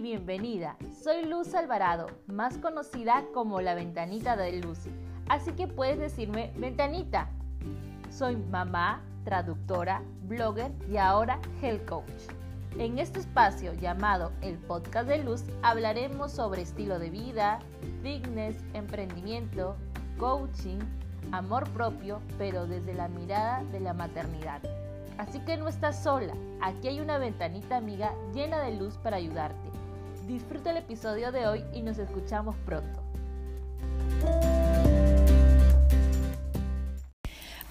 bienvenida. Soy Luz Alvarado, más conocida como la Ventanita de Luz. Así que puedes decirme Ventanita. Soy mamá, traductora, blogger y ahora health coach. En este espacio llamado el Podcast de Luz hablaremos sobre estilo de vida, fitness, emprendimiento, coaching, amor propio, pero desde la mirada de la maternidad. Así que no estás sola, aquí hay una ventanita amiga llena de luz para ayudarte. Disfruta el episodio de hoy y nos escuchamos pronto.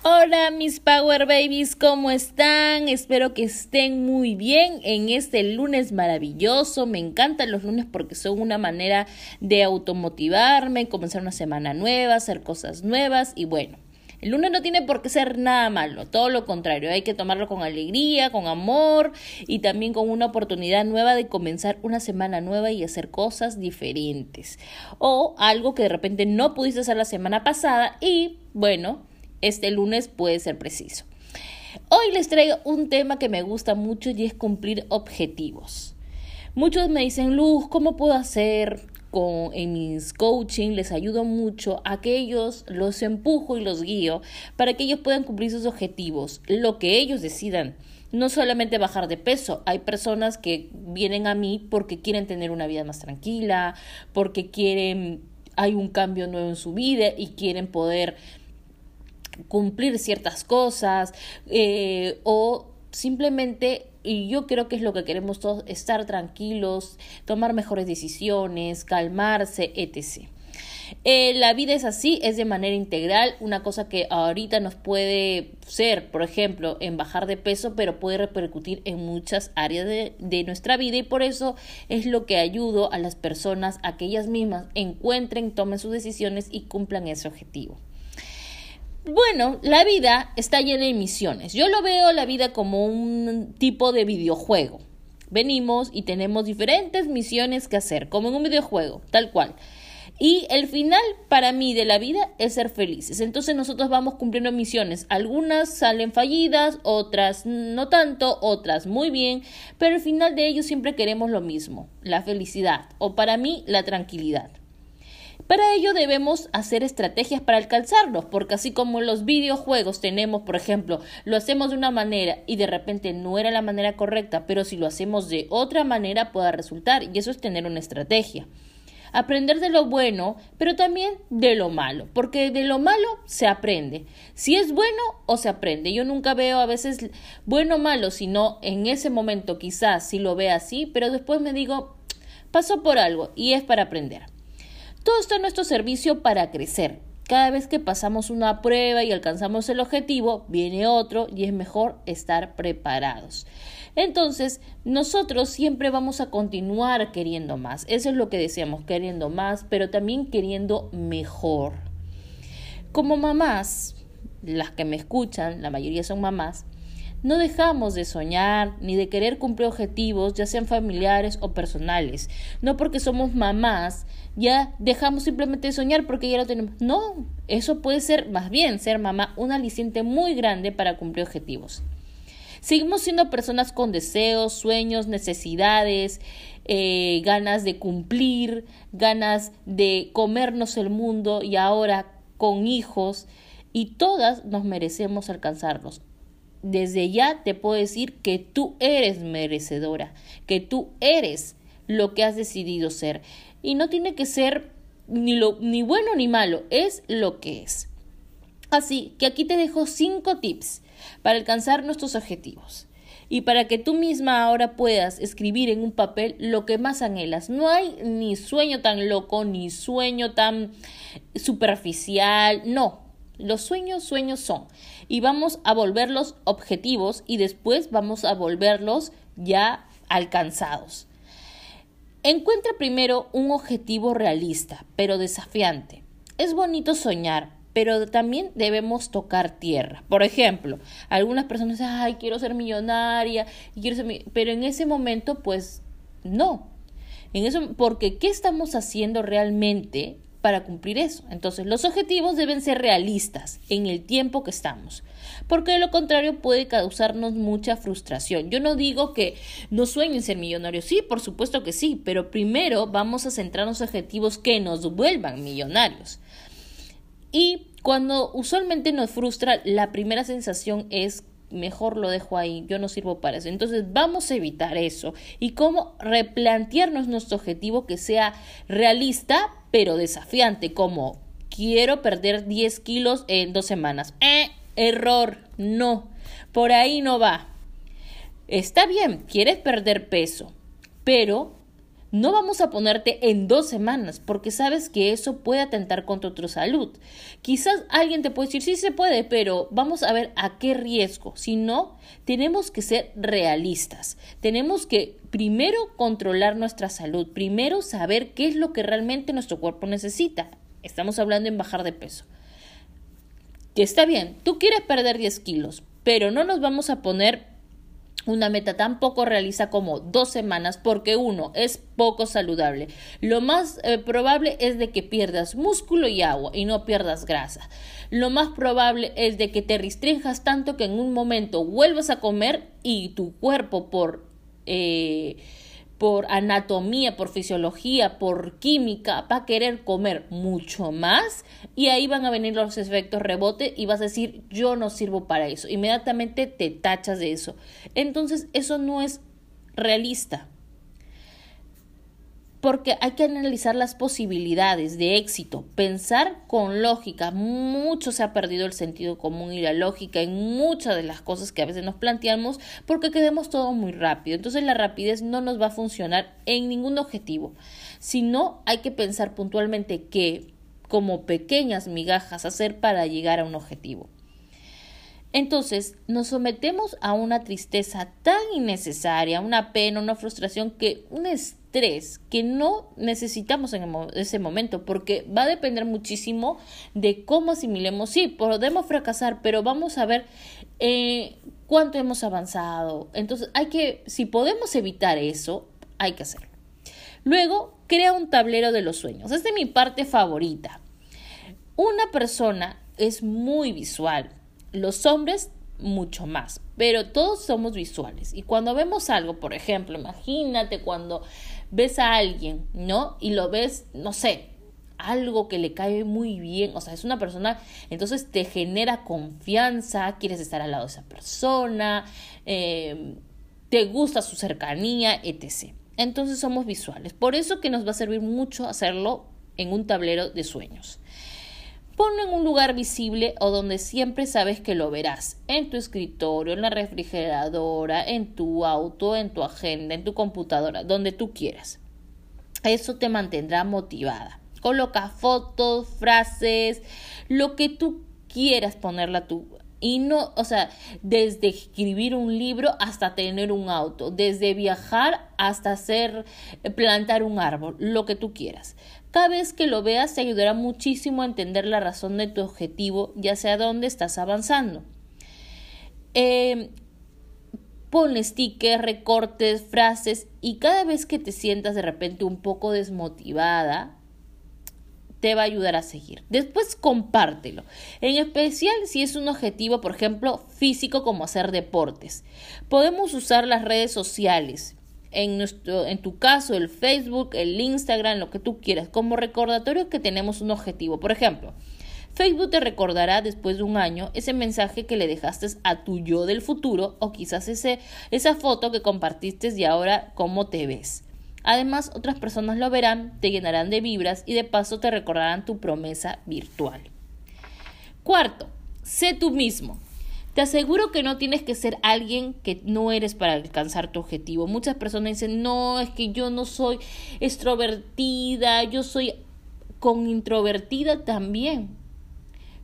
Hola mis Power Babies, ¿cómo están? Espero que estén muy bien en este lunes maravilloso. Me encantan los lunes porque son una manera de automotivarme, comenzar una semana nueva, hacer cosas nuevas y bueno. El lunes no tiene por qué ser nada malo, todo lo contrario, hay que tomarlo con alegría, con amor y también con una oportunidad nueva de comenzar una semana nueva y hacer cosas diferentes. O algo que de repente no pudiste hacer la semana pasada y bueno, este lunes puede ser preciso. Hoy les traigo un tema que me gusta mucho y es cumplir objetivos. Muchos me dicen, Luz, ¿cómo puedo hacer? Con, en mis coaching les ayudo mucho a que ellos los empujo y los guío para que ellos puedan cumplir sus objetivos, lo que ellos decidan. No solamente bajar de peso, hay personas que vienen a mí porque quieren tener una vida más tranquila, porque quieren, hay un cambio nuevo en su vida y quieren poder cumplir ciertas cosas eh, o simplemente y yo creo que es lo que queremos todos, estar tranquilos, tomar mejores decisiones, calmarse, etc. Eh, la vida es así, es de manera integral, una cosa que ahorita nos puede ser, por ejemplo, en bajar de peso, pero puede repercutir en muchas áreas de, de nuestra vida y por eso es lo que ayudo a las personas a que ellas mismas encuentren, tomen sus decisiones y cumplan ese objetivo. Bueno, la vida está llena de misiones. Yo lo veo la vida como un tipo de videojuego. Venimos y tenemos diferentes misiones que hacer, como en un videojuego, tal cual. Y el final para mí de la vida es ser felices. Entonces nosotros vamos cumpliendo misiones. Algunas salen fallidas, otras no tanto, otras muy bien, pero al final de ellos siempre queremos lo mismo, la felicidad o para mí la tranquilidad. Para ello debemos hacer estrategias para alcanzarlos, porque así como en los videojuegos tenemos, por ejemplo, lo hacemos de una manera y de repente no era la manera correcta, pero si lo hacemos de otra manera pueda resultar, y eso es tener una estrategia. Aprender de lo bueno, pero también de lo malo, porque de lo malo se aprende. Si es bueno o se aprende. Yo nunca veo a veces bueno o malo, sino en ese momento quizás sí lo vea así, pero después me digo, pasó por algo y es para aprender. Todo está en nuestro servicio para crecer. Cada vez que pasamos una prueba y alcanzamos el objetivo, viene otro y es mejor estar preparados. Entonces, nosotros siempre vamos a continuar queriendo más. Eso es lo que deseamos, queriendo más, pero también queriendo mejor. Como mamás, las que me escuchan, la mayoría son mamás, no dejamos de soñar ni de querer cumplir objetivos, ya sean familiares o personales. No porque somos mamás, ya dejamos simplemente de soñar porque ya lo tenemos. No, eso puede ser más bien ser mamá un aliciente muy grande para cumplir objetivos. Seguimos siendo personas con deseos, sueños, necesidades, eh, ganas de cumplir, ganas de comernos el mundo y ahora con hijos y todas nos merecemos alcanzarlos desde ya te puedo decir que tú eres merecedora, que tú eres lo que has decidido ser. Y no tiene que ser ni, lo, ni bueno ni malo, es lo que es. Así que aquí te dejo cinco tips para alcanzar nuestros objetivos y para que tú misma ahora puedas escribir en un papel lo que más anhelas. No hay ni sueño tan loco, ni sueño tan superficial, no, los sueños, sueños son. Y vamos a volverlos objetivos y después vamos a volverlos ya alcanzados. Encuentra primero un objetivo realista, pero desafiante. Es bonito soñar, pero también debemos tocar tierra. Por ejemplo, algunas personas dicen, ay, quiero ser millonaria, quiero ser pero en ese momento, pues no. En eso, porque ¿qué estamos haciendo realmente para cumplir eso. Entonces, los objetivos deben ser realistas en el tiempo que estamos, porque de lo contrario puede causarnos mucha frustración. Yo no digo que no sueñen ser millonarios, sí, por supuesto que sí, pero primero vamos a centrarnos en objetivos que nos vuelvan millonarios. Y cuando usualmente nos frustra, la primera sensación es mejor lo dejo ahí, yo no sirvo para eso. Entonces vamos a evitar eso y cómo replantearnos nuestro objetivo que sea realista pero desafiante, como quiero perder 10 kilos en dos semanas. Eh, error, no, por ahí no va. Está bien, quieres perder peso, pero no vamos a ponerte en dos semanas porque sabes que eso puede atentar contra tu salud. Quizás alguien te puede decir, sí se puede, pero vamos a ver a qué riesgo. Si no, tenemos que ser realistas. Tenemos que primero controlar nuestra salud, primero saber qué es lo que realmente nuestro cuerpo necesita. Estamos hablando en bajar de peso. Que está bien, tú quieres perder 10 kilos, pero no nos vamos a poner una meta tan poco realista como dos semanas porque uno es poco saludable. Lo más eh, probable es de que pierdas músculo y agua y no pierdas grasa. Lo más probable es de que te restringas tanto que en un momento vuelvas a comer y tu cuerpo por... Eh, por anatomía, por fisiología, por química, va a querer comer mucho más y ahí van a venir los efectos rebote y vas a decir yo no sirvo para eso. Inmediatamente te tachas de eso. Entonces eso no es realista porque hay que analizar las posibilidades de éxito, pensar con lógica. Mucho se ha perdido el sentido común y la lógica en muchas de las cosas que a veces nos planteamos porque queremos todo muy rápido. Entonces la rapidez no nos va a funcionar en ningún objetivo, sino hay que pensar puntualmente qué como pequeñas migajas hacer para llegar a un objetivo. Entonces nos sometemos a una tristeza tan innecesaria, una pena, una frustración, que un estrés que no necesitamos en ese momento, porque va a depender muchísimo de cómo asimilemos. Sí, podemos fracasar, pero vamos a ver eh, cuánto hemos avanzado. Entonces hay que, si podemos evitar eso, hay que hacerlo. Luego, crea un tablero de los sueños. Esta es mi parte favorita. Una persona es muy visual los hombres mucho más, pero todos somos visuales. Y cuando vemos algo, por ejemplo, imagínate cuando ves a alguien, ¿no? Y lo ves, no sé, algo que le cae muy bien, o sea, es una persona, entonces te genera confianza, quieres estar al lado de esa persona, em, te gusta su cercanía, etc. Entonces somos visuales. Por eso que nos va a servir mucho hacerlo en un tablero de sueños. Ponlo en un lugar visible o donde siempre sabes que lo verás, en tu escritorio, en la refrigeradora, en tu auto, en tu agenda, en tu computadora, donde tú quieras. Eso te mantendrá motivada. Coloca fotos, frases, lo que tú quieras ponerla tú. Y no, o sea, desde escribir un libro hasta tener un auto, desde viajar hasta hacer, plantar un árbol, lo que tú quieras. Cada vez que lo veas te ayudará muchísimo a entender la razón de tu objetivo, ya sea dónde estás avanzando. Eh, ponle stickers, recortes, frases y cada vez que te sientas de repente un poco desmotivada, te va a ayudar a seguir. Después compártelo, en especial si es un objetivo, por ejemplo, físico como hacer deportes. Podemos usar las redes sociales en, nuestro, en tu caso el Facebook, el Instagram, lo que tú quieras, como recordatorio que tenemos un objetivo. Por ejemplo, Facebook te recordará después de un año ese mensaje que le dejaste a tu yo del futuro o quizás ese, esa foto que compartiste y ahora cómo te ves. Además, otras personas lo verán, te llenarán de vibras y de paso te recordarán tu promesa virtual. Cuarto, sé tú mismo. Te aseguro que no tienes que ser alguien que no eres para alcanzar tu objetivo. Muchas personas dicen, no, es que yo no soy extrovertida, yo soy con introvertida también.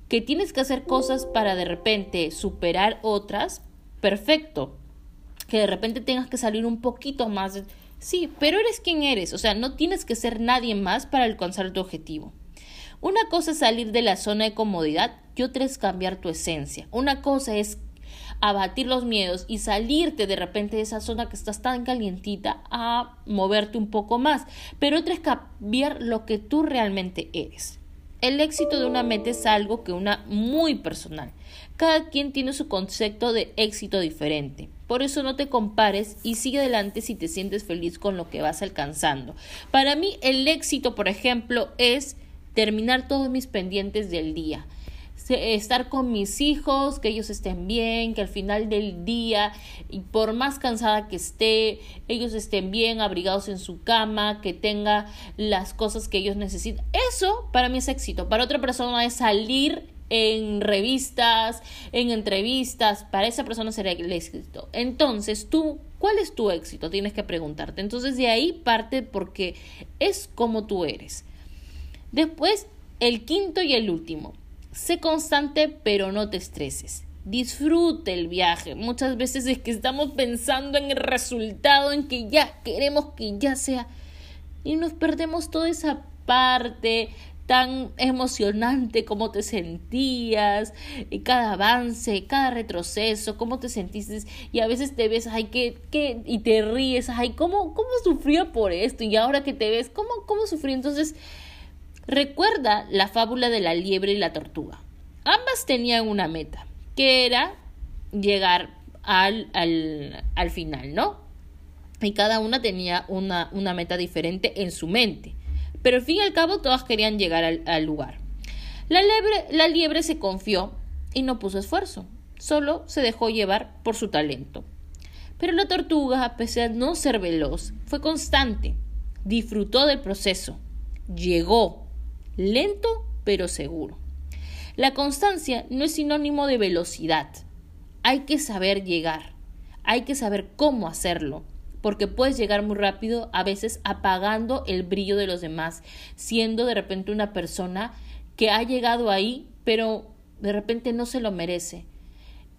Que tienes que hacer cosas para de repente superar otras, perfecto. Que de repente tengas que salir un poquito más. Sí, pero eres quien eres, o sea, no tienes que ser nadie más para alcanzar tu objetivo. Una cosa es salir de la zona de comodidad y otra es cambiar tu esencia. Una cosa es abatir los miedos y salirte de repente de esa zona que estás tan calientita a moverte un poco más. Pero otra es cambiar lo que tú realmente eres. El éxito de una meta es algo que una muy personal. Cada quien tiene su concepto de éxito diferente. Por eso no te compares y sigue adelante si te sientes feliz con lo que vas alcanzando. Para mí el éxito, por ejemplo, es terminar todos mis pendientes del día estar con mis hijos, que ellos estén bien, que al final del día, y por más cansada que esté, ellos estén bien, abrigados en su cama, que tenga las cosas que ellos necesitan. Eso para mí es éxito. Para otra persona es salir en revistas, en entrevistas, para esa persona sería el éxito. Entonces, tú, ¿cuál es tu éxito? Tienes que preguntarte. Entonces, de ahí parte porque es como tú eres. Después, el quinto y el último. Sé constante, pero no te estreses. Disfrute el viaje. Muchas veces es que estamos pensando en el resultado, en que ya queremos que ya sea. Y nos perdemos toda esa parte tan emocionante, cómo te sentías, cada avance, cada retroceso, cómo te sentiste, y a veces te ves, ay, que, que, y te ríes, ay, cómo, cómo sufría por esto, y ahora que te ves, cómo, cómo sufrí. Entonces, Recuerda la fábula de la liebre y la tortuga. Ambas tenían una meta, que era llegar al, al, final, ¿no? Y cada una tenía una, una, meta diferente en su mente. Pero al fin y al cabo todas querían llegar al, al lugar. La liebre, la liebre se confió y no puso esfuerzo, solo se dejó llevar por su talento. Pero la tortuga, a pesar de no ser veloz, fue constante, disfrutó del proceso, llegó, lento pero seguro. La constancia no es sinónimo de velocidad. Hay que saber llegar, hay que saber cómo hacerlo, porque puedes llegar muy rápido, a veces apagando el brillo de los demás, siendo de repente una persona que ha llegado ahí, pero de repente no se lo merece.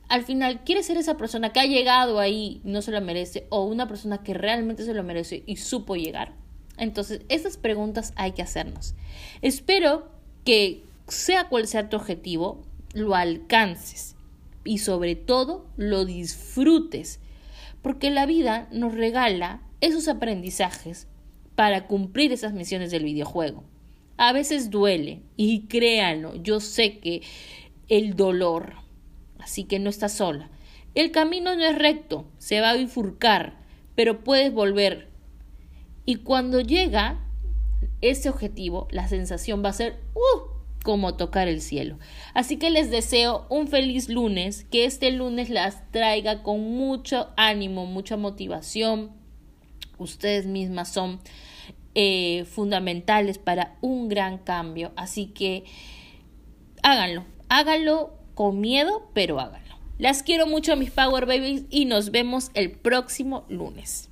Al final, ¿quieres ser esa persona que ha llegado ahí, no se lo merece, o una persona que realmente se lo merece y supo llegar? Entonces, esas preguntas hay que hacernos. Espero que sea cual sea tu objetivo, lo alcances y sobre todo lo disfrutes, porque la vida nos regala esos aprendizajes para cumplir esas misiones del videojuego. A veces duele y créanlo, yo sé que el dolor, así que no estás sola. El camino no es recto, se va a bifurcar, pero puedes volver y cuando llega ese objetivo, la sensación va a ser ¡uh! como tocar el cielo. Así que les deseo un feliz lunes, que este lunes las traiga con mucho ánimo, mucha motivación. Ustedes mismas son eh, fundamentales para un gran cambio. Así que háganlo, háganlo con miedo, pero háganlo. Las quiero mucho mis Power Babies y nos vemos el próximo lunes.